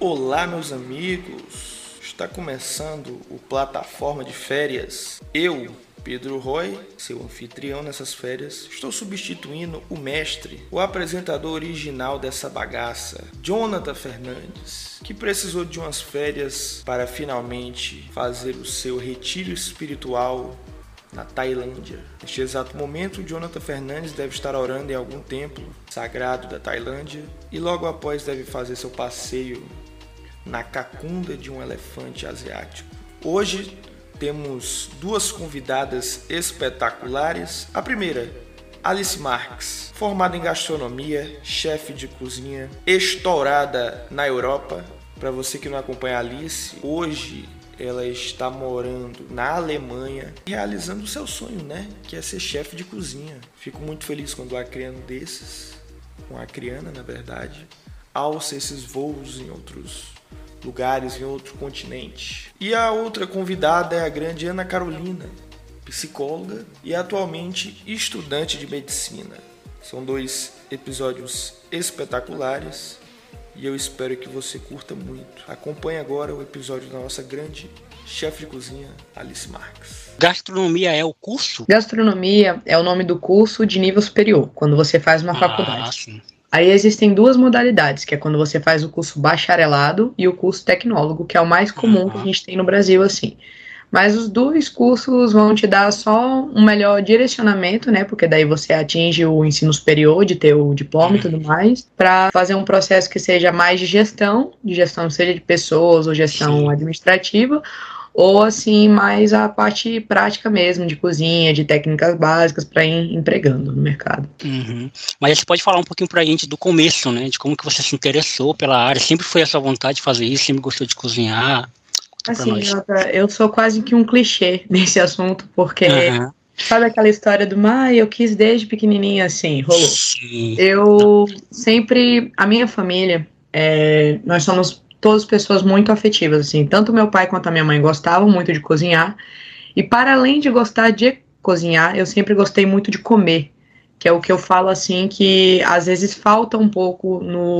Olá, meus amigos. Está começando o Plataforma de Férias. Eu, Pedro Roy, seu anfitrião nessas férias, estou substituindo o mestre, o apresentador original dessa bagaça, Jonathan Fernandes, que precisou de umas férias para finalmente fazer o seu retiro espiritual na Tailândia. Neste exato momento, Jonathan Fernandes deve estar orando em algum templo sagrado da Tailândia e logo após deve fazer seu passeio na cacunda de um elefante asiático. Hoje temos duas convidadas espetaculares. A primeira, Alice Marques, formada em gastronomia, chefe de cozinha, estourada na Europa. Para você que não acompanha a Alice, hoje ela está morando na Alemanha, realizando o seu sonho, né? Que é ser chefe de cozinha. Fico muito feliz quando há criano desses, com a criana, na verdade, alça esses voos em outros lugares em outro continente. E a outra convidada é a grande Ana Carolina, psicóloga e atualmente estudante de medicina. São dois episódios espetaculares e eu espero que você curta muito. Acompanhe agora o episódio da nossa grande chefe de cozinha, Alice Marques. Gastronomia é o curso? Gastronomia é o nome do curso de nível superior, quando você faz uma Ah, faculdade. sim. Aí existem duas modalidades, que é quando você faz o curso bacharelado e o curso tecnólogo, que é o mais comum que a Uhum. gente tem no Brasil, assim. Mas os dois cursos vão te dar só um melhor direcionamento, né? Porque daí você atinge o ensino superior de ter o diploma e tudo mais, para fazer um processo que seja mais de gestão, de gestão seja de pessoas ou gestão Sim. administrativa, ou assim mais a parte prática mesmo de cozinha, de técnicas básicas para ir empregando no mercado. Uhum. Mas você pode falar um pouquinho pra gente do começo, né? De como que você se interessou pela área. Sempre foi a sua vontade de fazer isso, sempre gostou de cozinhar. Assim. Jota, eu sou quase que um clichê nesse assunto, porque Aham. sabe aquela história do ah, eu quis desde pequenininha assim, rolou. Eu sempre, a minha família, é, nós somos todas pessoas muito afetivas, assim, tanto meu pai quanto a minha mãe gostavam muito de cozinhar, e para além de gostar de cozinhar, eu sempre gostei muito de comer, que é o que eu falo assim, que às vezes falta um pouco no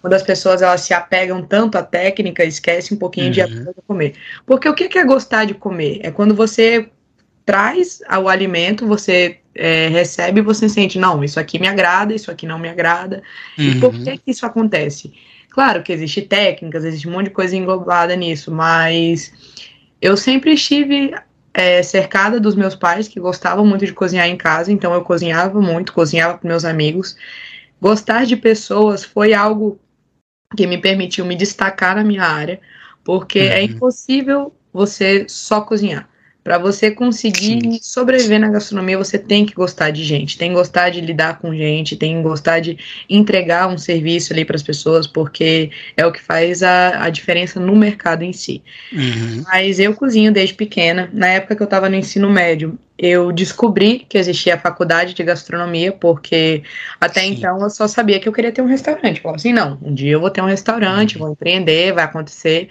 quando as pessoas elas se apegam tanto à técnica, esquecem um pouquinho de Uhum. a comer. Porque o que é gostar de comer? É quando você traz o alimento, você é, recebe você sente, não, isso aqui me agrada, isso aqui não me agrada. E por Uhum. que, que isso acontece? Claro que existe técnicas, existe um monte de coisa englobada nisso, mas eu sempre estive é, cercada dos meus pais que gostavam muito de cozinhar em casa, então eu cozinhava muito, cozinhava com meus amigos. Gostar de pessoas foi algo que me permitiu me destacar na minha área, porque é Uhum. impossível você só cozinhar. Para você conseguir Sim. sobreviver na gastronomia, você tem que gostar de gente, tem que gostar de lidar com gente, tem que gostar de entregar um serviço ali para as pessoas, porque é o que faz a, a diferença no mercado em si. Uhum. Mas eu cozinho desde pequena. Na época que eu estava no ensino médio, eu descobri que existia a faculdade de gastronomia, porque até Sim. então eu só sabia que eu queria ter um restaurante. Eu falava assim, não, um dia eu vou ter um restaurante, Uhum. vou empreender, vai acontecer.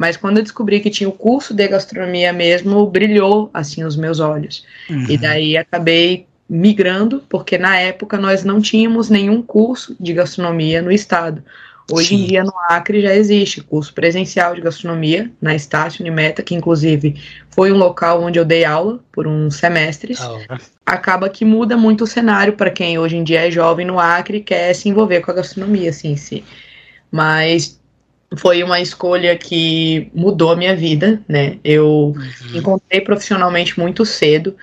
Mas quando eu descobri que tinha o curso de gastronomia mesmo, brilhou assim os meus olhos. Uhum. E daí acabei migrando, porque na época nós não tínhamos nenhum curso de gastronomia no estado. Hoje Sim. em dia no Acre já existe curso presencial de gastronomia na Estácio Unimeta, que inclusive foi um local onde eu dei aula por uns semestres. Hora. Acaba que muda muito o cenário para quem hoje em dia é jovem no Acre e quer se envolver com a gastronomia assim, em si. Mas foi uma escolha que mudou a minha vida, né? Eu Uhum. encontrei profissionalmente muito cedo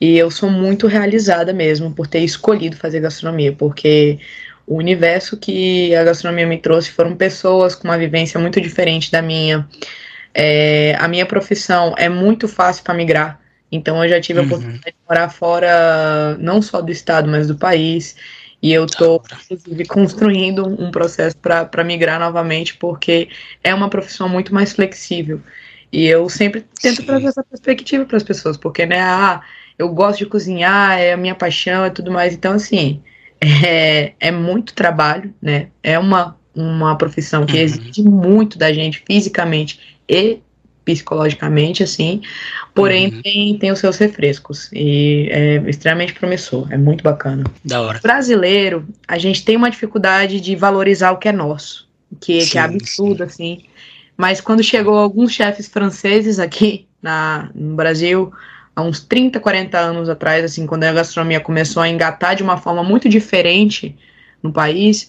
e eu sou muito realizada mesmo por ter escolhido fazer gastronomia, porque o universo que a gastronomia me trouxe foram pessoas com uma vivência muito diferente da minha. É, a minha profissão é muito fácil para migrar, então eu já tive a Uhum. oportunidade de morar fora, não só do estado, mas do país. E eu estou, inclusive, construindo um processo para migrar novamente, porque é uma profissão muito mais flexível. E eu sempre tento Sim. trazer essa perspectiva para as pessoas, porque, né, ah, eu gosto de cozinhar, é a minha paixão e tudo mais. Então, assim, é, é muito trabalho, né? É uma, uma profissão que Uhum. exige muito da gente fisicamente e psicologicamente, assim, porém uhum. tem, tem os seus refrescos e é extremamente promissor, é muito bacana. Da hora. Brasileiro, a gente tem uma dificuldade de valorizar o que é nosso, que, sim, que é absurdo, sim. assim, mas quando chegou alguns chefes franceses aqui na, no Brasil, há uns 30, 40 anos atrás, assim, quando a gastronomia começou a engatar de uma forma muito diferente no país,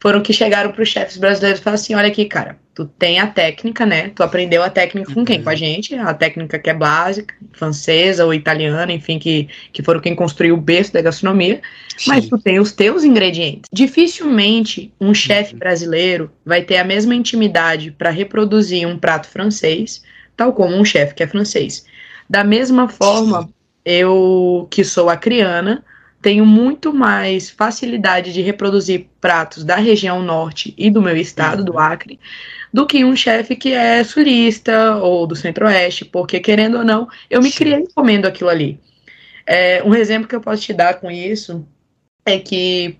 foram que chegaram para os chefes brasileiros e falaram assim: olha aqui, cara, tu tem a técnica, né? Tu aprendeu a técnica com quem? Uhum. Com a gente, a técnica que é básica, francesa ou italiana, enfim, que, que foram quem construiu o berço da gastronomia, Sim. mas tu tem os teus ingredientes. Dificilmente um chefe uhum. brasileiro vai ter a mesma intimidade para reproduzir um prato francês, tal como um chefe que é francês. Da mesma forma, eu que sou acriana, tenho muito mais facilidade de reproduzir pratos da região norte e do meu estado, do uhum. Acre, do que um chefe que é sulista ou do centro-oeste, porque querendo ou não, eu me criei comendo aquilo ali. É, um exemplo que eu posso te dar com isso é que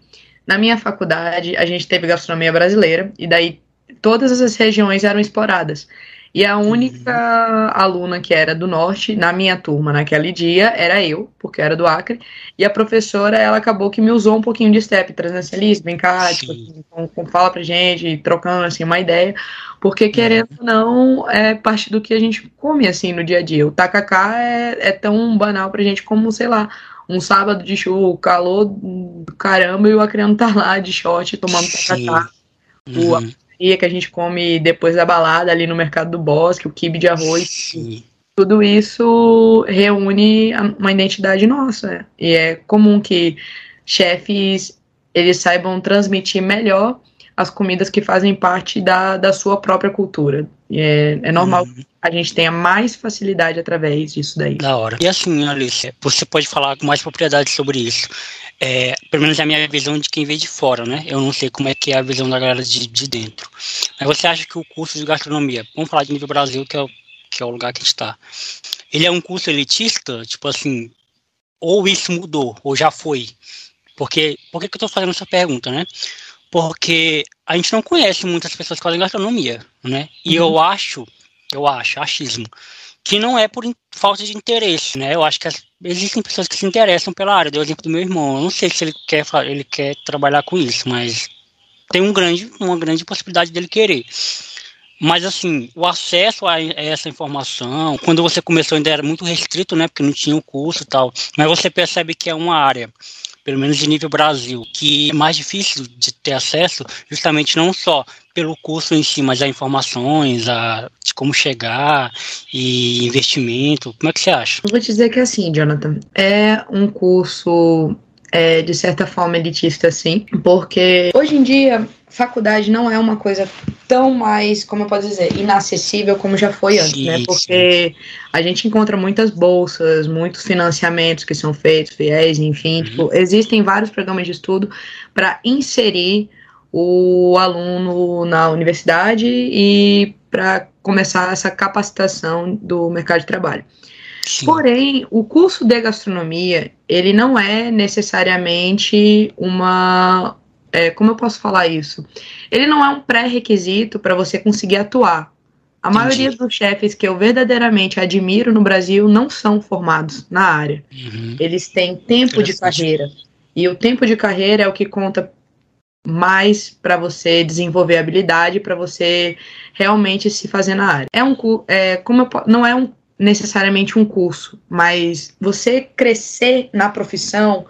na minha faculdade a gente teve gastronomia brasileira e daí todas as regiões eram exploradas. E a única uhum. aluna que era do norte, na minha turma naquele dia, era eu, porque era do Acre. E a professora, ela acabou que me usou um pouquinho de step, trazendo Alice, vem cá, tipo, assim, com, com, fala pra gente, trocando assim uma ideia. Porque, uhum. querendo ou não, é parte do que a gente come assim no dia a dia. O tacacá é, é tão banal pra gente como, sei lá, um sábado de chuva, calor do caramba, e o Acreano tá lá de short tomando tacacá. Uhum que a gente come depois da balada ali no Mercado do Bosque, o quibe de arroz. Sim. Tudo isso reúne uma identidade nossa. E é comum que chefes eles saibam transmitir melhor as comidas que fazem parte da, da sua própria cultura. É, é normal uhum. que a gente tenha mais facilidade através disso daí. Da hora. E assim, Alice, você pode falar com mais propriedade sobre isso. É, pelo menos é a minha visão de quem vê de fora, né? Eu não sei como é que é a visão da galera de, de dentro. Mas você acha que o curso de gastronomia, vamos falar de nível Brasil, que é o, que é o lugar que a gente está, ele é um curso elitista? Tipo assim, ou isso mudou, ou já foi? Porque, por que, que eu estou fazendo essa pergunta, né? Porque a gente não conhece muitas pessoas que fazem gastronomia, né? E uhum. eu acho, eu acho, achismo, que não é por falta de interesse, né? Eu acho que as, existem pessoas que se interessam pela área. Deu exemplo do meu irmão. Eu não sei se ele quer ele quer trabalhar com isso, mas tem um grande, uma grande possibilidade dele querer. Mas assim, o acesso a essa informação, quando você começou ainda era muito restrito, né? Porque não tinha o curso e tal. Mas você percebe que é uma área pelo menos de nível Brasil, que é mais difícil de ter acesso, justamente não só pelo curso em si, mas a informações, a, de como chegar e investimento. Como é que você acha? Eu vou te dizer que é assim, Jonathan, é um curso é, de certa forma elitista, sim, porque hoje em dia faculdade não é uma coisa tão mais, como eu posso dizer, inacessível como já foi antes, sim, né? Porque sim. a gente encontra muitas bolsas, muitos financiamentos que são feitos, fiéis, enfim, uhum. tipo, existem vários programas de estudo para inserir o aluno na universidade e para começar essa capacitação do mercado de trabalho. Sim. Porém, o curso de gastronomia, ele não é necessariamente uma. É, como eu posso falar isso? Ele não é um pré-requisito para você conseguir atuar. A Entendi. maioria dos chefes que eu verdadeiramente admiro no Brasil não são formados na área. Uhum. Eles têm tempo de carreira. E o tempo de carreira é o que conta mais para você desenvolver habilidade, para você realmente se fazer na área. É um é, como eu, não é um necessariamente um curso, mas você crescer na profissão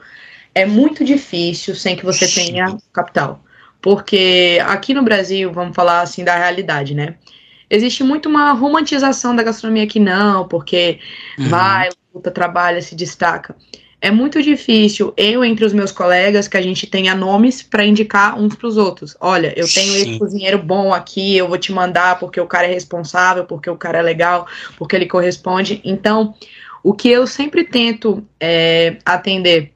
é muito difícil sem que você tenha capital. Porque aqui no Brasil, vamos falar assim da realidade, né? Existe muito uma romantização da gastronomia aqui, não, porque uhum. vai, luta, trabalha, se destaca é muito difícil eu entre os meus colegas que a gente tenha nomes para indicar uns para os outros. Olha, eu tenho Sim. esse cozinheiro bom aqui, eu vou te mandar porque o cara é responsável, porque o cara é legal, porque ele corresponde. Então, o que eu sempre tento é, atender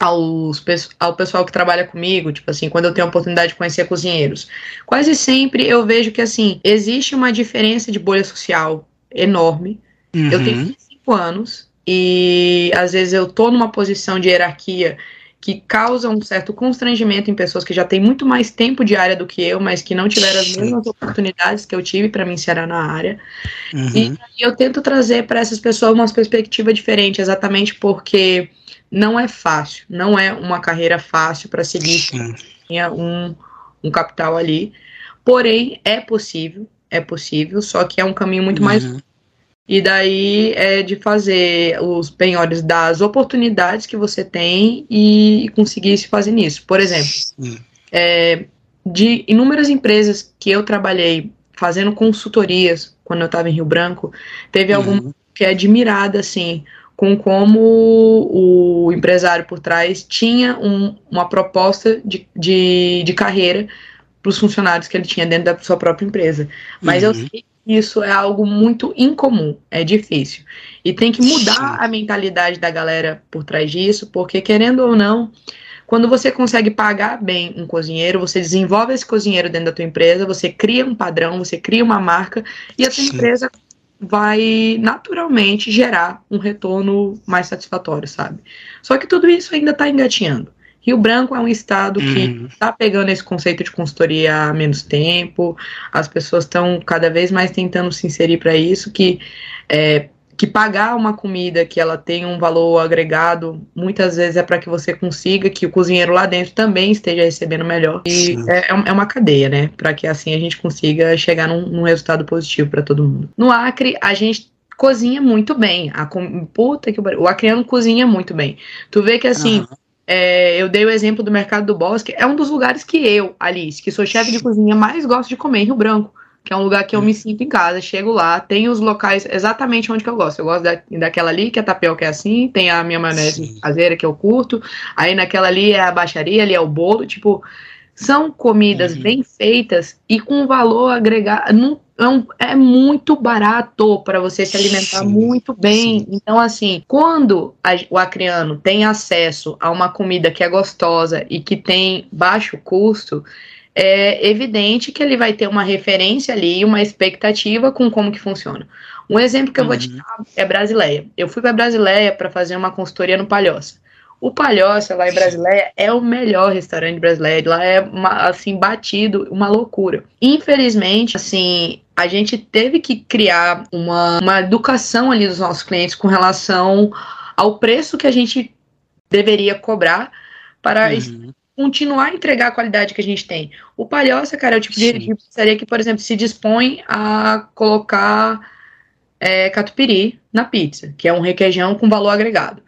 aos, ao pessoal que trabalha comigo, tipo assim, quando eu tenho a oportunidade de conhecer cozinheiros, quase sempre eu vejo que assim existe uma diferença de bolha social enorme. Uhum. Eu tenho 25 anos e às vezes eu tô numa posição de hierarquia que causa um certo constrangimento em pessoas que já têm muito mais tempo de área do que eu, mas que não tiveram as mesmas oportunidades que eu tive para me inserir na área. Uhum. E, e eu tento trazer para essas pessoas uma perspectiva diferente, exatamente porque não é fácil, não é uma carreira fácil para seguir tinha um, um capital ali. Porém, é possível, é possível, só que é um caminho muito uhum. mais e daí é de fazer os penhores das oportunidades que você tem e conseguir se fazer nisso. Por exemplo, é, de inúmeras empresas que eu trabalhei fazendo consultorias quando eu estava em Rio Branco, teve uhum. alguma que é admirada, assim, com como o empresário por trás tinha um, uma proposta de, de, de carreira para os funcionários que ele tinha dentro da sua própria empresa. Mas uhum. eu sei isso é algo muito incomum, é difícil. E tem que mudar a mentalidade da galera por trás disso, porque querendo ou não, quando você consegue pagar bem um cozinheiro, você desenvolve esse cozinheiro dentro da tua empresa, você cria um padrão, você cria uma marca e a tua Sim. empresa vai naturalmente gerar um retorno mais satisfatório, sabe? Só que tudo isso ainda está engatinhando. Rio Branco é um estado que está uhum. pegando esse conceito de consultoria há menos tempo, as pessoas estão cada vez mais tentando se inserir para isso, que, é, que pagar uma comida que ela tem um valor agregado, muitas vezes é para que você consiga que o cozinheiro lá dentro também esteja recebendo melhor. E é, é, uma cadeia, né? Para que assim a gente consiga chegar num, num resultado positivo para todo mundo. No Acre, a gente cozinha muito bem. A puta que o acreano cozinha muito bem. Tu vê que assim, uhum. É, eu dei o exemplo do Mercado do Bosque, é um dos lugares que eu, Alice, que sou chefe de cozinha, mais gosto de comer em Rio Branco, que é um lugar que eu me sinto em casa, chego lá, tem os locais exatamente onde que eu gosto. Eu gosto da, daquela ali, que a tapioca é assim, tem a minha maionese caseira que eu curto, aí naquela ali é a baixaria, ali é o bolo, tipo, são comidas uhum. bem feitas e com valor agregado. É, é muito barato para você se alimentar sim, muito bem. Sim. Então, assim, quando a, o acriano tem acesso a uma comida que é gostosa e que tem baixo custo, é evidente que ele vai ter uma referência ali, uma expectativa com como que funciona. Um exemplo que eu vou te uhum. dar é Brasileia. Eu fui para Brasileia para fazer uma consultoria no Palhoça. O Palhoça, lá em Brasileia, é o melhor restaurante brasileiro. Lá é, uma, assim, batido, uma loucura. Infelizmente, assim, a gente teve que criar uma, uma educação ali dos nossos clientes com relação ao preço que a gente deveria cobrar para uhum. continuar a entregar a qualidade que a gente tem. O Palhoça, cara, é o tipo Sim. de pizzaria que, por exemplo, se dispõe a colocar é, catupiry na pizza, que é um requeijão com valor agregado.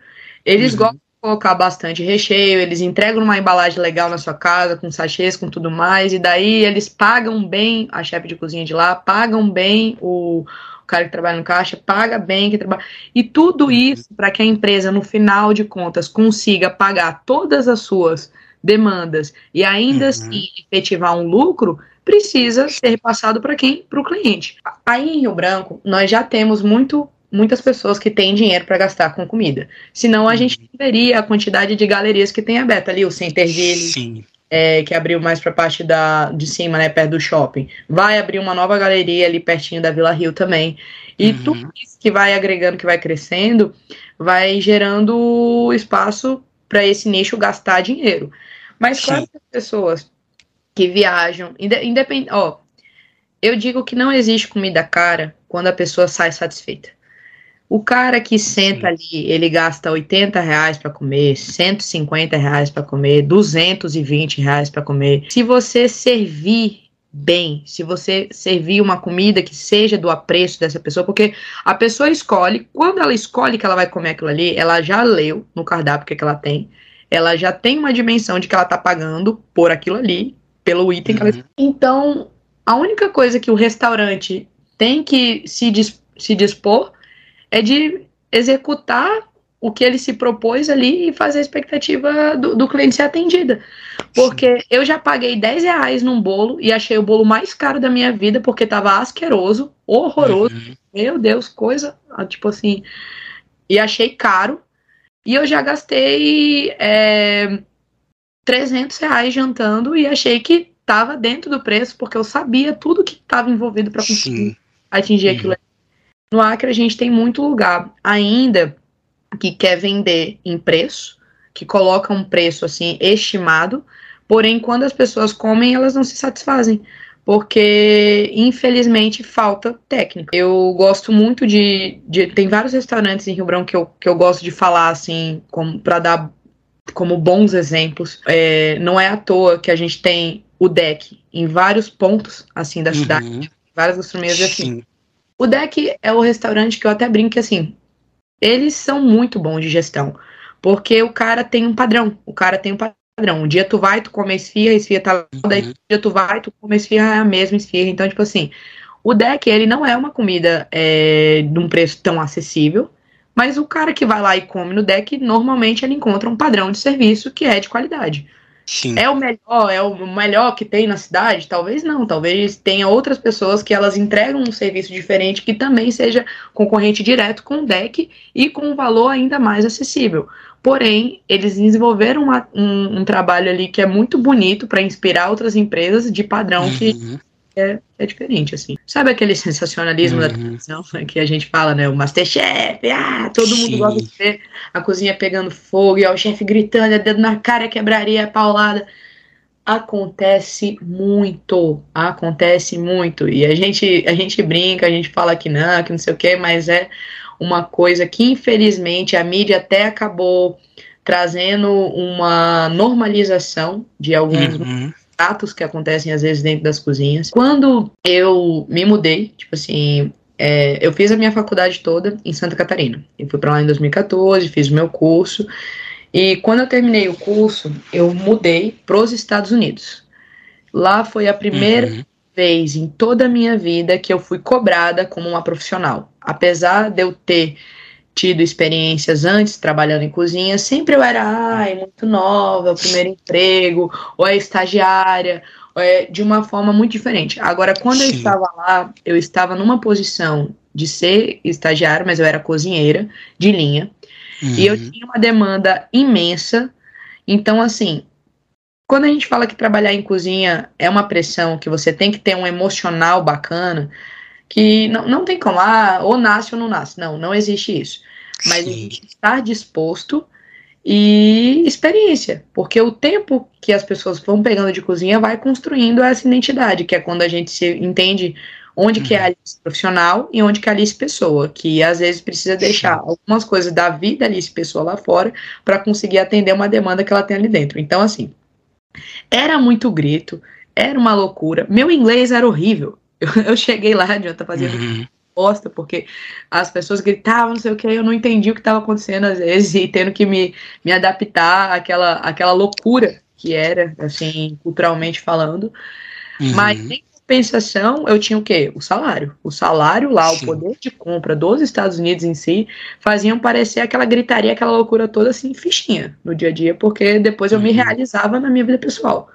Eles uhum. gostam colocar bastante recheio, eles entregam uma embalagem legal na sua casa, com sachês, com tudo mais, e daí eles pagam bem a chefe de cozinha de lá, pagam bem o, o cara que trabalha no caixa, paga bem que trabalha. E tudo uhum. isso para que a empresa, no final de contas, consiga pagar todas as suas demandas e ainda uhum. assim efetivar um lucro, precisa ser repassado para quem? Para o cliente. Aí em Rio Branco, nós já temos muito muitas pessoas que têm dinheiro para gastar com comida. Senão a gente não veria a quantidade de galerias que tem aberta ali, o Centerville, é, que abriu mais para a parte da, de cima, né, perto do shopping. Vai abrir uma nova galeria ali pertinho da Vila Rio também. E uhum. tudo isso que vai agregando, que vai crescendo, vai gerando espaço para esse nicho gastar dinheiro. Mas Sim. claro que as pessoas que viajam, independente, ó, eu digo que não existe comida cara quando a pessoa sai satisfeita. O cara que senta ali, ele gasta 80 reais para comer, 150 reais para comer, 220 reais para comer. Se você servir bem, se você servir uma comida que seja do apreço dessa pessoa, porque a pessoa escolhe, quando ela escolhe que ela vai comer aquilo ali, ela já leu no cardápio que, que ela tem, ela já tem uma dimensão de que ela tá pagando por aquilo ali, pelo item uhum. que ela. Uhum. Então, a única coisa que o restaurante tem que se, dis se dispor é de executar o que ele se propôs ali e fazer a expectativa do, do cliente ser atendida. Porque Sim. eu já paguei 10 reais num bolo e achei o bolo mais caro da minha vida porque tava asqueroso, horroroso. Uhum. Meu Deus, coisa, ah, tipo assim. E achei caro. E eu já gastei é, 300 reais jantando e achei que tava dentro do preço porque eu sabia tudo que estava envolvido para conseguir Sim. atingir uhum. aquilo no Acre, a gente tem muito lugar ainda que quer vender em preço, que coloca um preço assim estimado, porém quando as pessoas comem, elas não se satisfazem porque infelizmente falta técnica. Eu gosto muito de, de, tem vários restaurantes em Rio Branco que eu, que eu gosto de falar assim, para dar como bons exemplos. É, não é à toa que a gente tem o deck em vários pontos assim da uhum. cidade, várias gastronomias assim. O deck é o restaurante que eu até brinco assim, eles são muito bons de gestão, porque o cara tem um padrão, o cara tem um padrão. Um dia tu vai, tu come a esfirra, a esfirra tá lá, uhum. daí um dia tu vai, tu come a esfirra, é a mesma esfirra. Então, tipo assim, o deck, ele não é uma comida é, de um preço tão acessível, mas o cara que vai lá e come no deck, normalmente ele encontra um padrão de serviço que é de qualidade. Sim. É o melhor, é o melhor que tem na cidade? Talvez não, talvez tenha outras pessoas que elas entregam um serviço diferente que também seja concorrente direto com o deck e com um valor ainda mais acessível. Porém, eles desenvolveram uma, um, um, trabalho ali que é muito bonito para inspirar outras empresas de padrão uhum. que é, é, diferente, assim. Sabe aquele sensacionalismo uhum. da televisão que a gente fala, né? O Masterchef, ah, todo Sim. mundo gosta de ver a cozinha pegando fogo e ó, o chefe gritando, é dedo na cara, quebraria, paulada. Acontece muito, acontece muito. E a gente, a gente brinca, a gente fala que não, que não sei o que, mas é uma coisa que infelizmente a mídia até acabou trazendo uma normalização de alguns uhum. Atos que acontecem às vezes dentro das cozinhas. Quando eu me mudei, tipo assim, é, eu fiz a minha faculdade toda em Santa Catarina. Eu fui para lá em 2014, fiz o meu curso. E quando eu terminei o curso, eu mudei para os Estados Unidos. Lá foi a primeira uhum. vez em toda a minha vida que eu fui cobrada como uma profissional apesar de eu ter tido experiências antes trabalhando em cozinha, sempre eu era, ai, muito nova, é o primeiro emprego, ou é estagiária, ou é de uma forma muito diferente. Agora, quando Sim. eu estava lá, eu estava numa posição de ser estagiária, mas eu era cozinheira de linha, uhum. e eu uhum. tinha uma demanda imensa. Então, assim, quando a gente fala que trabalhar em cozinha é uma pressão, que você tem que ter um emocional bacana, que não, não tem como, ah, ou nasce ou não nasce. Não, não existe isso. Mas estar disposto e experiência, porque o tempo que as pessoas vão pegando de cozinha vai construindo essa identidade, que é quando a gente se entende onde uhum. que é a. Alice profissional e onde que é a Alice pessoa, que às vezes precisa deixar algumas coisas da vida Alice pessoa lá fora para conseguir atender uma demanda que ela tem ali dentro. Então, assim, era muito grito, era uma loucura. Meu inglês era horrível. Eu, eu cheguei lá, adianta fazendo uhum. Bosta, porque as pessoas gritavam, não sei o que, eu não entendi o que estava acontecendo às vezes, e tendo que me, me adaptar àquela, àquela loucura que era, assim, culturalmente falando. Uhum. Mas em compensação, eu tinha o quê? O salário. O salário lá, Sim. o poder de compra dos Estados Unidos em si, faziam parecer aquela gritaria, aquela loucura toda assim, fichinha no dia a dia, porque depois eu uhum. me realizava na minha vida pessoal.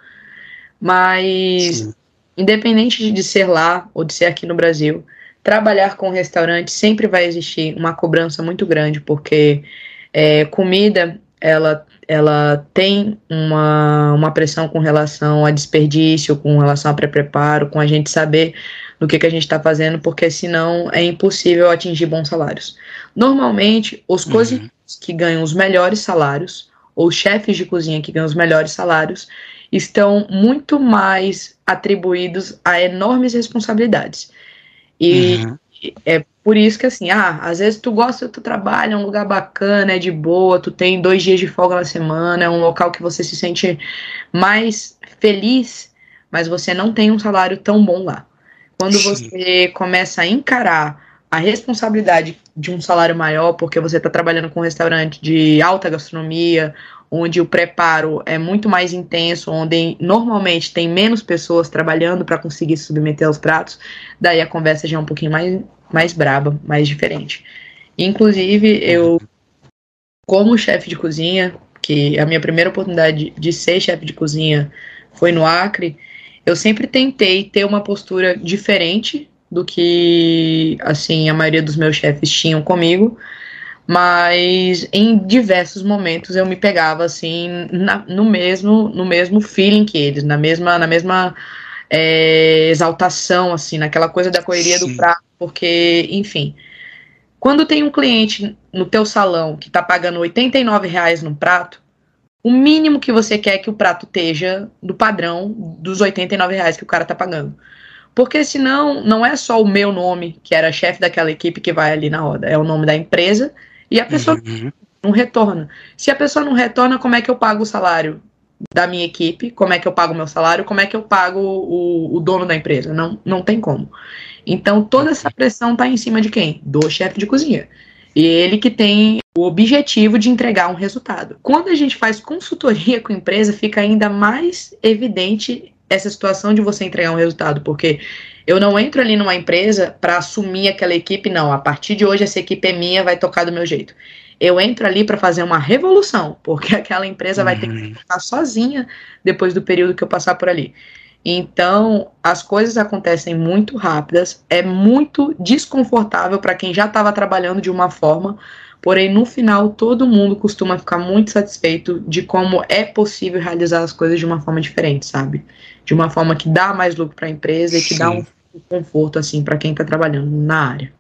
Mas Sim independente de ser lá ou de ser aqui no Brasil, trabalhar com restaurante sempre vai existir uma cobrança muito grande, porque é, comida ela, ela tem uma, uma pressão com relação a desperdício, com relação a pré-preparo, com a gente saber do que, que a gente está fazendo, porque senão é impossível atingir bons salários. Normalmente, os uhum. cozinheiros que ganham os melhores salários, ou chefes de cozinha que ganham os melhores salários, estão muito mais atribuídos a enormes responsabilidades. E uhum. é por isso que assim, ah, às vezes tu gosta do teu trabalho, é um lugar bacana, é de boa, tu tem dois dias de folga na semana, é um local que você se sente mais feliz, mas você não tem um salário tão bom lá. Quando você começa a encarar a responsabilidade de um salário maior, porque você está trabalhando com um restaurante de alta gastronomia onde o preparo é muito mais intenso, onde normalmente tem menos pessoas trabalhando para conseguir submeter aos pratos, daí a conversa já é um pouquinho mais, mais braba, mais diferente. Inclusive, eu, como chefe de cozinha, que a minha primeira oportunidade de ser chefe de cozinha foi no Acre, eu sempre tentei ter uma postura diferente do que assim a maioria dos meus chefes tinham comigo, mas em diversos momentos eu me pegava assim na, no mesmo no mesmo feeling que eles, na mesma na mesma é, exaltação assim, naquela coisa da correria Sim. do prato, porque enfim, quando tem um cliente no teu salão que está pagando 89 reais no prato, O mínimo que você quer é que o prato esteja do padrão dos 89 reais que o cara tá pagando. Porque senão, não é só o meu nome, que era chefe daquela equipe, que vai ali na roda. É o nome da empresa e a pessoa uhum. não retorna. Se a pessoa não retorna, como é que eu pago o salário da minha equipe? Como é que eu pago o meu salário? Como é que eu pago o, o dono da empresa? Não, não tem como. Então, toda essa pressão está em cima de quem? Do chefe de cozinha. E ele que tem o objetivo de entregar um resultado. Quando a gente faz consultoria com empresa, fica ainda mais evidente essa situação de você entregar um resultado, porque eu não entro ali numa empresa para assumir aquela equipe, não. A partir de hoje essa equipe é minha, vai tocar do meu jeito. Eu entro ali para fazer uma revolução, porque aquela empresa uhum. vai ter que uhum. ficar sozinha depois do período que eu passar por ali. Então, as coisas acontecem muito rápidas, é muito desconfortável para quem já estava trabalhando de uma forma, porém, no final, todo mundo costuma ficar muito satisfeito de como é possível realizar as coisas de uma forma diferente, sabe? De uma forma que dá mais lucro para a empresa e que Sim. dá um conforto, assim, para quem está trabalhando na área.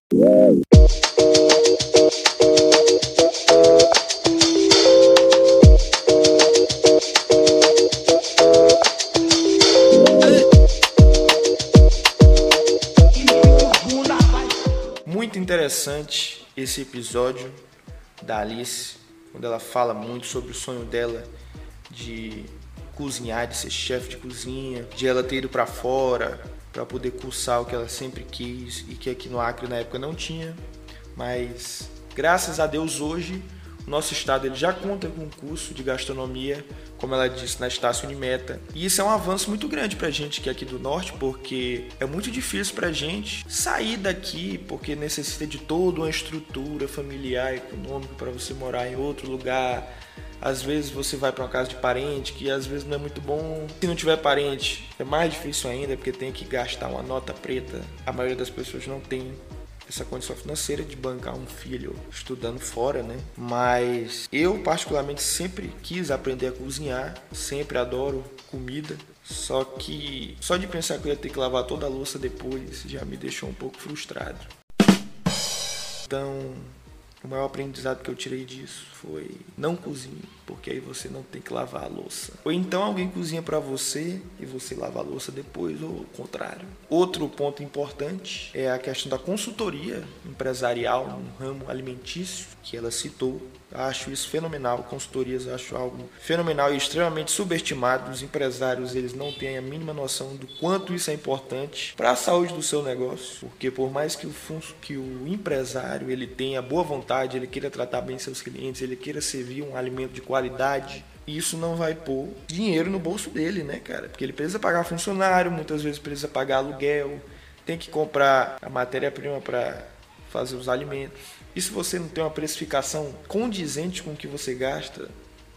interessante esse episódio da Alice, quando ela fala muito sobre o sonho dela de cozinhar, de ser chefe de cozinha, de ela ter ido para fora para poder cursar o que ela sempre quis e que aqui no Acre na época não tinha. Mas graças a Deus hoje nosso estado ele já conta com um curso de gastronomia como ela disse, na Estácio Unimeta. E isso é um avanço muito grande pra gente que é aqui do norte, porque é muito difícil pra gente sair daqui, porque necessita de toda uma estrutura familiar, econômica para você morar em outro lugar. Às vezes você vai para uma casa de parente, que às vezes não é muito bom. Se não tiver parente, é mais difícil ainda, porque tem que gastar uma nota preta. A maioria das pessoas não tem essa condição financeira de bancar um filho estudando fora, né? Mas eu particularmente sempre quis aprender a cozinhar, sempre adoro comida. Só que só de pensar que eu ia ter que lavar toda a louça depois já me deixou um pouco frustrado. Então, o maior aprendizado que eu tirei disso foi não cozinhe, porque aí você não tem que lavar a louça. Ou então alguém cozinha para você e você lava a louça depois, ou o contrário. Outro ponto importante é a questão da consultoria empresarial no ramo alimentício, que ela citou. Acho isso fenomenal, consultorias acho algo fenomenal e extremamente subestimado. Os empresários eles não têm a mínima noção do quanto isso é importante para a saúde do seu negócio, porque por mais que o, que o empresário ele tenha boa vontade, ele queira tratar bem seus clientes, ele queira servir um alimento de qualidade, isso não vai pôr dinheiro no bolso dele, né, cara? Porque ele precisa pagar funcionário, muitas vezes precisa pagar aluguel, tem que comprar a matéria-prima para fazer os alimentos. E se você não tem uma precificação condizente com o que você gasta,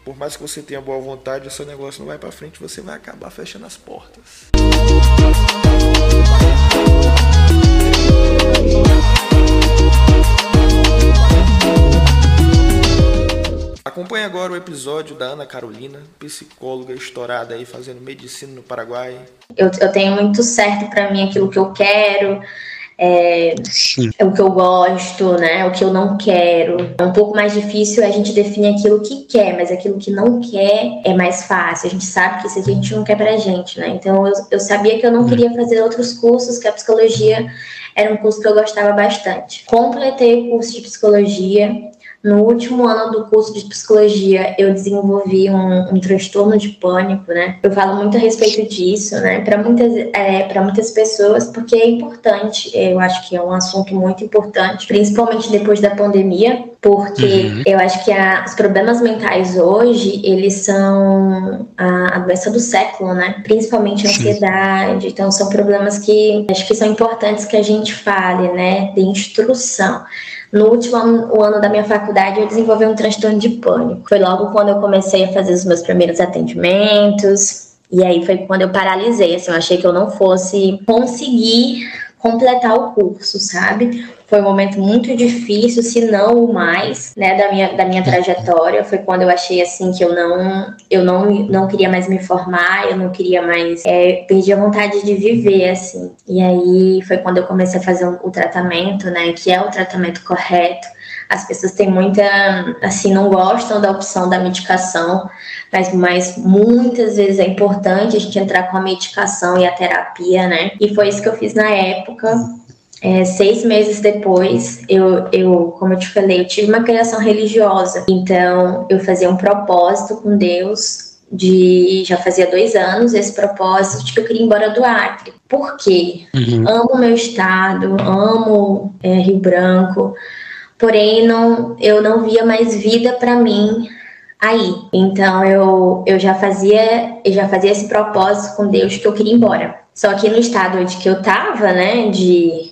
por mais que você tenha boa vontade, o seu negócio não vai para frente, você vai acabar fechando as portas. Acompanhe agora o episódio da Ana Carolina, psicóloga estourada aí fazendo medicina no Paraguai. Eu, eu tenho muito certo para mim aquilo que eu quero, é, é, o que eu gosto, né? O que eu não quero. É um pouco mais difícil a gente definir aquilo que quer, mas aquilo que não quer é mais fácil. A gente sabe que isso aqui a gente não quer pra gente, né? Então eu, eu sabia que eu não queria fazer outros cursos, que a psicologia era um curso que eu gostava bastante. Completei o curso de psicologia no último ano do curso de psicologia, eu desenvolvi um, um transtorno de pânico, né? Eu falo muito a respeito disso, né? Para muitas, é, para muitas pessoas, porque é importante. Eu acho que é um assunto muito importante, principalmente depois da pandemia, porque uhum. eu acho que a, os problemas mentais hoje eles são a, a, doença do século, né? Principalmente a ansiedade. Então são problemas que acho que são importantes que a gente fale, né? De instrução. No último ano, ano da minha faculdade, eu desenvolvi um transtorno de pânico. Foi logo quando eu comecei a fazer os meus primeiros atendimentos. E aí foi quando eu paralisei, assim, eu achei que eu não fosse conseguir completar o curso, sabe? Foi um momento muito difícil, se não o mais, né, da minha, da minha trajetória. Foi quando eu achei assim que eu não eu não, não queria mais me formar, eu não queria mais é, perdi a vontade de viver assim. E aí foi quando eu comecei a fazer o, tratamento, né, que é o tratamento correto As pessoas têm muita, assim, não gostam da opção da medicação, mas, mas muitas vezes é importante a gente entrar com a medicação e a terapia, né? E foi isso que eu fiz na época. É, seis meses depois, eu, eu, como eu te falei, eu tive uma criação religiosa. Então, eu fazia um propósito com Deus de já fazia dois anos esse propósito de que eu queria ir embora do Acre. Por quê? Uhum. Amo meu estado, amo é, Rio Branco, porém não, eu não via mais vida para mim aí. Então eu, eu já fazia eu já fazia esse propósito com Deus que eu queria ir embora. Só que no estado onde que eu tava, né, de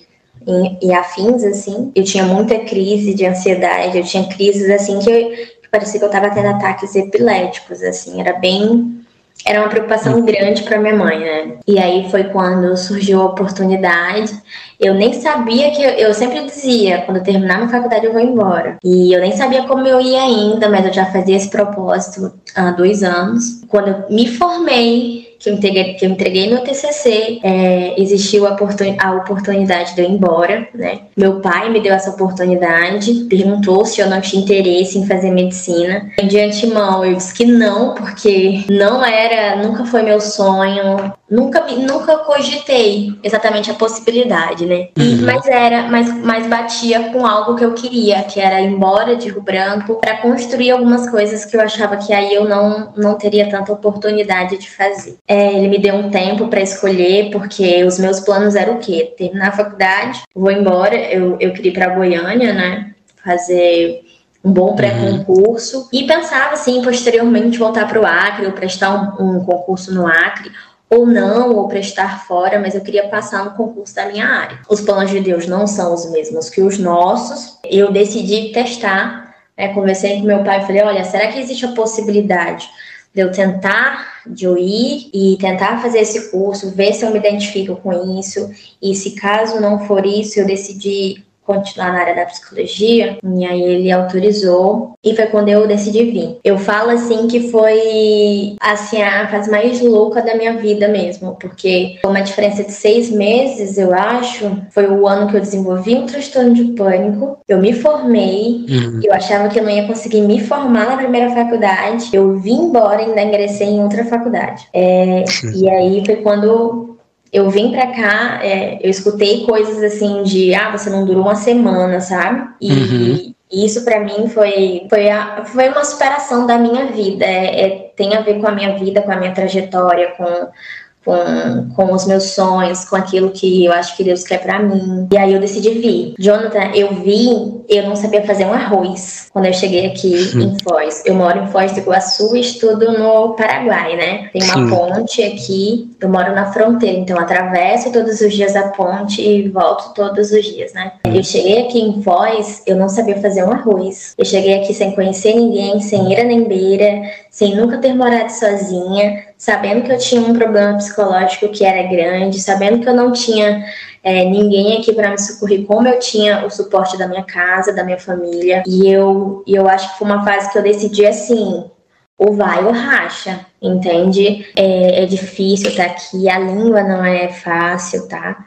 e, afins assim, eu tinha muita crise de ansiedade, eu tinha crises assim que eu, parecia que eu estava tendo ataques epiléticos, assim, era bem. Era uma preocupação uhum. grande para minha mãe, né? E aí foi quando surgiu a oportunidade. Eu nem sabia que. Eu, eu sempre dizia, quando eu terminar minha faculdade eu vou embora. E eu nem sabia como eu ia ainda, mas eu já fazia esse propósito há dois anos. Quando eu me formei, que eu entreguei, que eu entreguei meu TCC, é, existiu a, oportun, a oportunidade de eu ir embora, né? Meu pai me deu essa oportunidade, perguntou se eu não tinha interesse em fazer medicina. De antemão, eu disse que não, porque não era, nunca foi meu sonho, nunca, nunca cogitei exatamente a possibilidade, né? E, uhum. Mas era, mas, mas batia com algo que eu queria, que era ir embora de Rio Branco para construir algumas coisas que eu achava que aí eu não, não teria tanta oportunidade de fazer. É, ele me deu um tempo para escolher, porque os meus planos eram o quê? Terminar a faculdade, vou embora, eu, eu queria ir para Goiânia, né? Fazer um bom pré-concurso uhum. e pensava assim posteriormente voltar para o Acre ou prestar um, um, concurso no Acre ou não, ou prestar fora, mas eu queria passar no concurso da minha área. Os planos de Deus não são os mesmos que os nossos. Eu decidi testar, né, conversei com meu pai e falei, olha, será que existe a possibilidade de eu tentar, de eu ir e tentar fazer esse curso, ver se eu me identifico com isso, e se caso não for isso, eu decidi continuar na área da psicologia, e aí ele autorizou, e foi quando eu decidi vir. Eu falo assim que foi assim a fase mais louca da minha vida mesmo, porque uma diferença de seis meses, eu acho, foi o ano que eu desenvolvi um transtorno de pânico, eu me formei, uhum. eu achava que eu não ia conseguir me formar na primeira faculdade, eu vim embora e ainda ingressei em outra faculdade. É, e aí foi quando eu vim pra cá, é, eu escutei coisas assim de, ah, você não durou uma semana, sabe? E, uhum. isso para mim foi, foi, a, foi uma superação da minha vida. É, é, tem a ver com a minha vida, com a minha trajetória, com com, com os meus sonhos, com aquilo que eu acho que Deus quer para mim. E aí eu decidi vir. Jonathan, eu vim, eu não sabia fazer um arroz quando eu cheguei aqui Sim. em Foz. Eu moro em Foz do Iguaçu e estudo no Paraguai, né? Tem uma Sim. ponte aqui, eu moro na fronteira, então atravesso todos os dias a ponte e volto todos os dias, né? Eu cheguei aqui em Foz, eu não sabia fazer um arroz. Eu cheguei aqui sem conhecer ninguém, sem ira nem beira, sem nunca ter morado sozinha, sabendo que eu tinha um problema psicológico que era grande, sabendo que eu não tinha é, ninguém aqui para me socorrer, como eu tinha o suporte da minha casa, da minha família. E eu, eu acho que foi uma fase que eu decidi assim: ou vai ou racha, entende? É, é difícil estar tá aqui, a língua não é fácil, tá?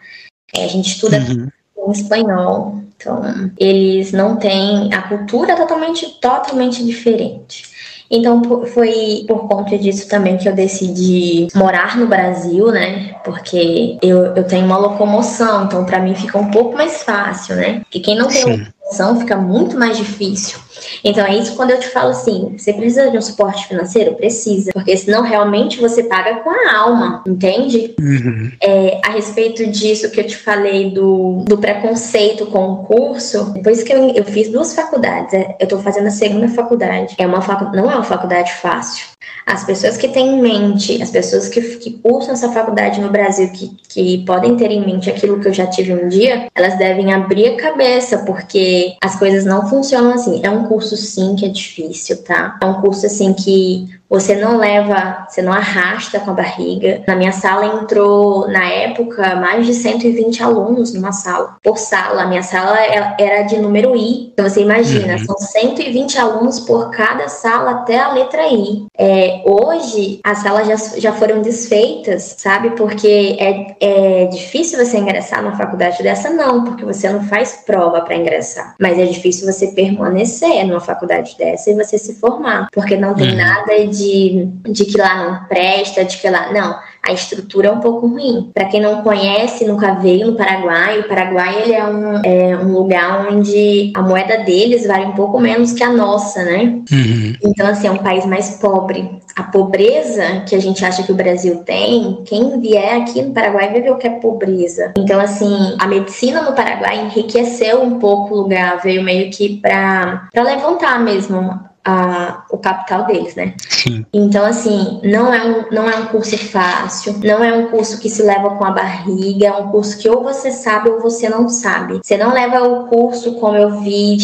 É, a gente estuda uhum. em espanhol, então eles não têm. A cultura é totalmente, totalmente diferente. Então foi por conta disso também que eu decidi morar no Brasil, né? Porque eu, eu tenho uma locomoção, então para mim fica um pouco mais fácil, né? Porque quem não tem locomoção fica muito mais difícil. Então é isso quando eu te falo assim, você precisa de um suporte financeiro? Precisa, porque senão realmente você paga com a alma, entende? Uhum. É, a respeito disso que eu te falei do, do preconceito com o curso, depois que eu, eu fiz duas faculdades, é, eu tô fazendo a segunda faculdade, é uma facu, não é uma faculdade fácil. As pessoas que têm em mente, as pessoas que, que cursam essa faculdade no Brasil, que, que podem ter em mente aquilo que eu já tive um dia, elas devem abrir a cabeça, porque as coisas não funcionam assim. É um curso, sim, que é difícil, tá? É um curso, assim, que você não leva, você não arrasta com a barriga. Na minha sala entrou, na época, mais de 120 alunos numa sala. Por sala, a minha sala era de número I. Então você imagina, uhum. são 120 alunos por cada sala até a letra I. É, hoje, as salas já, já foram desfeitas, sabe? Porque é, é difícil você ingressar numa faculdade dessa, não, porque você não faz prova para ingressar. Mas é difícil você permanecer numa faculdade dessa e você se formar, porque não tem uhum. nada de, de que lá não presta, de que lá. Não a estrutura é um pouco ruim. Para quem não conhece, nunca veio no Paraguai, o Paraguai ele é um, é um lugar onde a moeda deles vale um pouco menos que a nossa, né? Uhum. Então, assim, é um país mais pobre. A pobreza que a gente acha que o Brasil tem, quem vier aqui no Paraguai vai ver o que é pobreza. Então, assim, a medicina no Paraguai enriqueceu um pouco o lugar, veio meio que para levantar mesmo a, o capital deles, né? Sim. Então, assim, não é, um, não é um curso fácil, não é um curso que se leva com a barriga, é um curso que ou você sabe ou você não sabe. Você não leva o curso como eu vi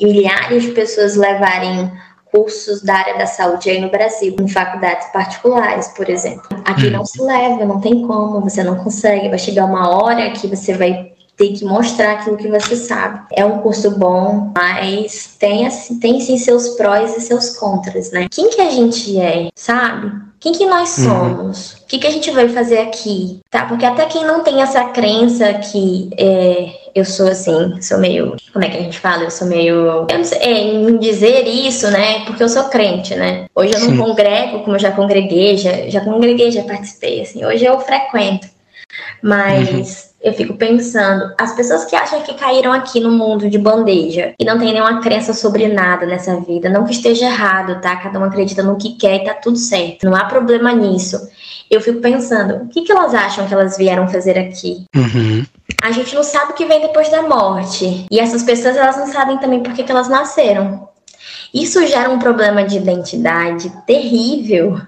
milhares de pessoas levarem cursos da área da saúde aí no Brasil, em faculdades particulares, por exemplo. Aqui hum. não se leva, não tem como, você não consegue. Vai chegar uma hora que você vai tem que mostrar aquilo que você sabe. É um curso bom, mas tem, assim, tem sim seus prós e seus contras, né? Quem que a gente é, sabe? Quem que nós uhum. somos? Uhum. O que, que a gente vai fazer aqui? Tá? Porque até quem não tem essa crença que é, eu sou assim, sou meio. Como é que a gente fala? Eu sou meio. Eu não sei, é, em dizer isso, né? Porque eu sou crente, né? Hoje eu não Sim. congrego como eu já congreguei, já, já congreguei, já participei, assim. Hoje eu frequento. Mas. Uhum eu fico pensando, as pessoas que acham que caíram aqui no mundo de bandeja e não tem nenhuma crença sobre nada nessa vida, não que esteja errado, tá? Cada um acredita no que quer e tá tudo certo. Não há problema nisso. Eu fico pensando, o que, que elas acham que elas vieram fazer aqui? Uhum. A gente não sabe o que vem depois da morte. E essas pessoas, elas não sabem também por que, que elas nasceram. Isso gera um problema de identidade terrível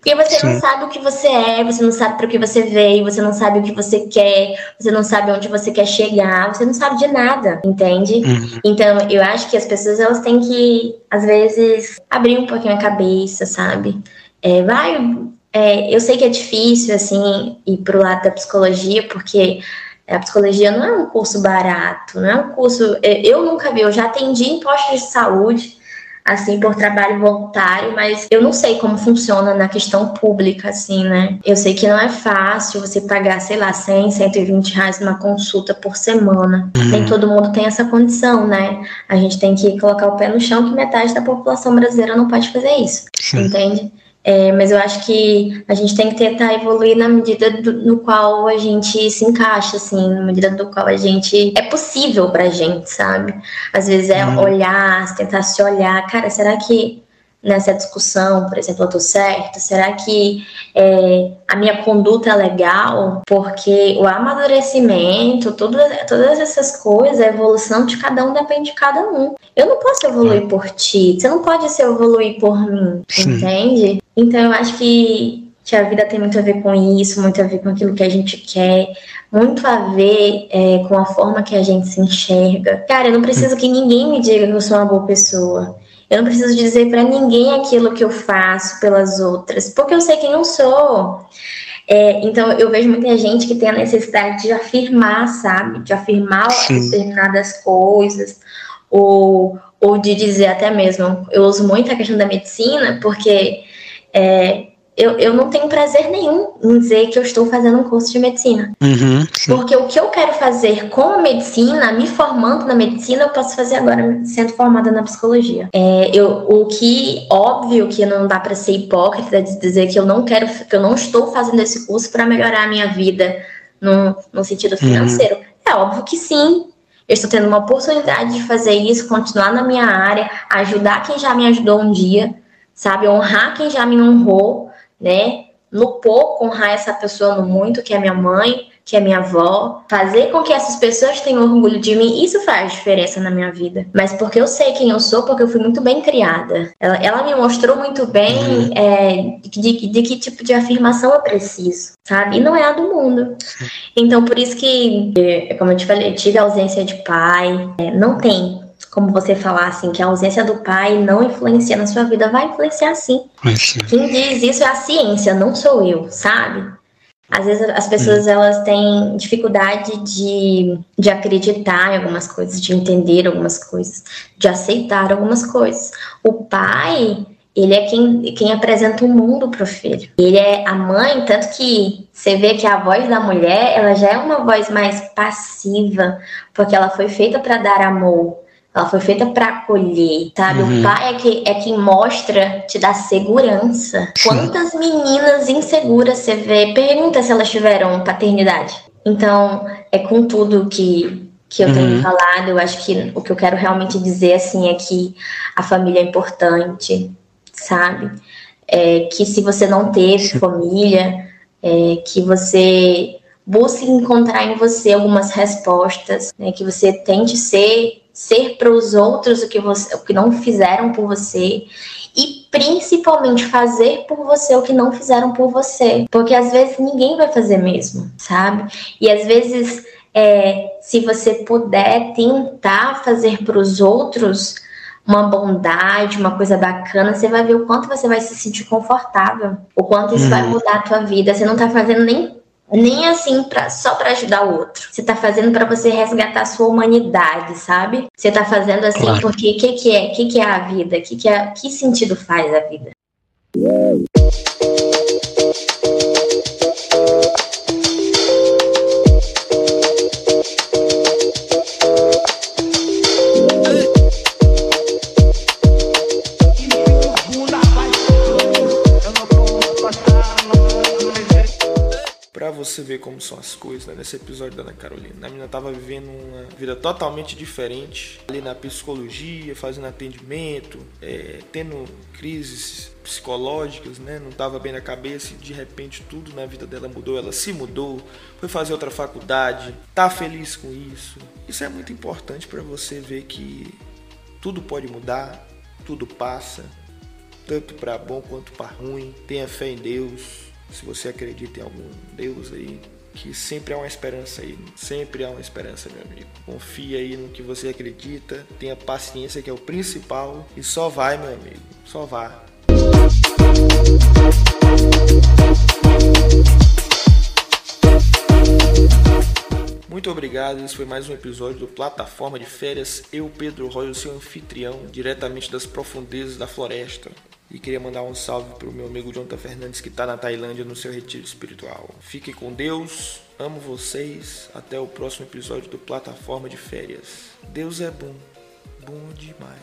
porque você Sim. não sabe o que você é, você não sabe para o que você veio, você não sabe o que você quer, você não sabe onde você quer chegar, você não sabe de nada, entende? Uhum. Então, eu acho que as pessoas elas têm que, às vezes, abrir um pouquinho a cabeça, sabe? É, vai. É, eu sei que é difícil, assim, ir pro lado da psicologia, porque a psicologia não é um curso barato, não é um curso. É, eu nunca vi, eu já atendi em postos de saúde assim, por trabalho voluntário, mas eu não sei como funciona na questão pública, assim, né? Eu sei que não é fácil você pagar, sei lá, 100, 120 reais numa consulta por semana. Uhum. Nem todo mundo tem essa condição, né? A gente tem que colocar o pé no chão que metade da população brasileira não pode fazer isso, Sim. entende? É, mas eu acho que a gente tem que tentar evoluir na medida do, no qual a gente se encaixa, assim, na medida do qual a gente é possível pra gente, sabe? Às vezes é uhum. olhar, tentar se olhar, cara, será que nessa discussão, por exemplo, eu tô certo? Será que é, a minha conduta é legal? Porque o amadurecimento, todas, todas essas coisas, a evolução de cada um depende de cada um. Eu não posso evoluir por ti, você não pode se evoluir por mim, Sim. entende? Então eu acho que, que a vida tem muito a ver com isso, muito a ver com aquilo que a gente quer, muito a ver é, com a forma que a gente se enxerga. Cara, eu não preciso que ninguém me diga que eu sou uma boa pessoa. Eu não preciso dizer para ninguém aquilo que eu faço pelas outras, porque eu sei quem eu sou. É, então, eu vejo muita gente que tem a necessidade de afirmar, sabe? De afirmar Sim. determinadas coisas, ou, ou de dizer até mesmo. Eu uso muito a questão da medicina, porque é, eu, eu não tenho prazer nenhum em dizer que eu estou fazendo um curso de medicina. Uhum, Porque o que eu quero fazer com a medicina, me formando na medicina, eu posso fazer agora sendo formada na psicologia. É, eu, o que, óbvio, que não dá para ser hipócrita de dizer que eu não quero, que eu não estou fazendo esse curso para melhorar a minha vida no, no sentido uhum. financeiro. Uhum. É óbvio que sim, eu estou tendo uma oportunidade de fazer isso, continuar na minha área, ajudar quem já me ajudou um dia, sabe? Honrar quem já me honrou né? No pouco, honrar essa pessoa no muito, que é minha mãe, que é minha avó, fazer com que essas pessoas tenham orgulho de mim, isso faz diferença na minha vida. Mas porque eu sei quem eu sou, porque eu fui muito bem criada. Ela, ela me mostrou muito bem uhum. é, de, de, que tipo de afirmação eu preciso, sabe? E não é a do mundo. Então, por isso que, é, como eu te falei, tive ausência de pai, é, não tem como você falar assim, que a ausência do pai não influencia na sua vida, vai influenciar sim. Quem diz isso é a ciência, não sou eu, sabe? Às vezes as pessoas hum. elas têm dificuldade de, de acreditar em algumas coisas, de entender algumas coisas, de aceitar algumas coisas. O pai, ele é quem, quem apresenta o mundo para o filho. Ele é a mãe, tanto que você vê que a voz da mulher, ela já é uma voz mais passiva, porque ela foi feita para dar amor. Ela foi feita para acolher, sabe? Uhum. O pai é, que, é quem mostra, te dá segurança. Quantas meninas inseguras você vê? Pergunta se elas tiveram paternidade. Então, é com tudo que que eu uhum. tenho falado, eu acho que o que eu quero realmente dizer assim é que a família é importante, sabe? É, que se você não teve família, é, que você busque encontrar em você algumas respostas, né? que você tente ser ser para os outros o que você o que não fizeram por você e principalmente fazer por você o que não fizeram por você, porque às vezes ninguém vai fazer mesmo, sabe? E às vezes é, se você puder tentar fazer para os outros uma bondade, uma coisa bacana, você vai ver o quanto você vai se sentir confortável, o quanto isso vai uhum. mudar a tua vida. Você não tá fazendo nem nem assim pra, só para ajudar o outro. Você tá fazendo para você resgatar a sua humanidade, sabe? Você tá fazendo assim claro. porque o que, que é? O que, que é a vida? Que, que, é, que sentido faz a vida? Você ver como são as coisas, né? Nesse episódio da Ana Carolina. A menina tava vivendo uma vida totalmente diferente, ali na psicologia, fazendo atendimento, é, tendo crises psicológicas, né? Não tava bem na cabeça e de repente tudo na vida dela mudou. Ela se mudou, foi fazer outra faculdade, tá feliz com isso. Isso é muito importante para você ver que tudo pode mudar, tudo passa, tanto para bom quanto para ruim. Tenha fé em Deus se você acredita em algum Deus aí, que sempre há uma esperança aí, sempre há uma esperança, meu amigo. Confia aí no que você acredita, tenha paciência que é o principal e só vai, meu amigo, só vá. Muito obrigado, esse foi mais um episódio do Plataforma de Férias. Eu, Pedro Roy, o seu anfitrião, diretamente das profundezas da floresta. E queria mandar um salve para o meu amigo Jonathan Fernandes que está na Tailândia no seu retiro espiritual. Fique com Deus, amo vocês. Até o próximo episódio do Plataforma de Férias. Deus é bom, bom demais.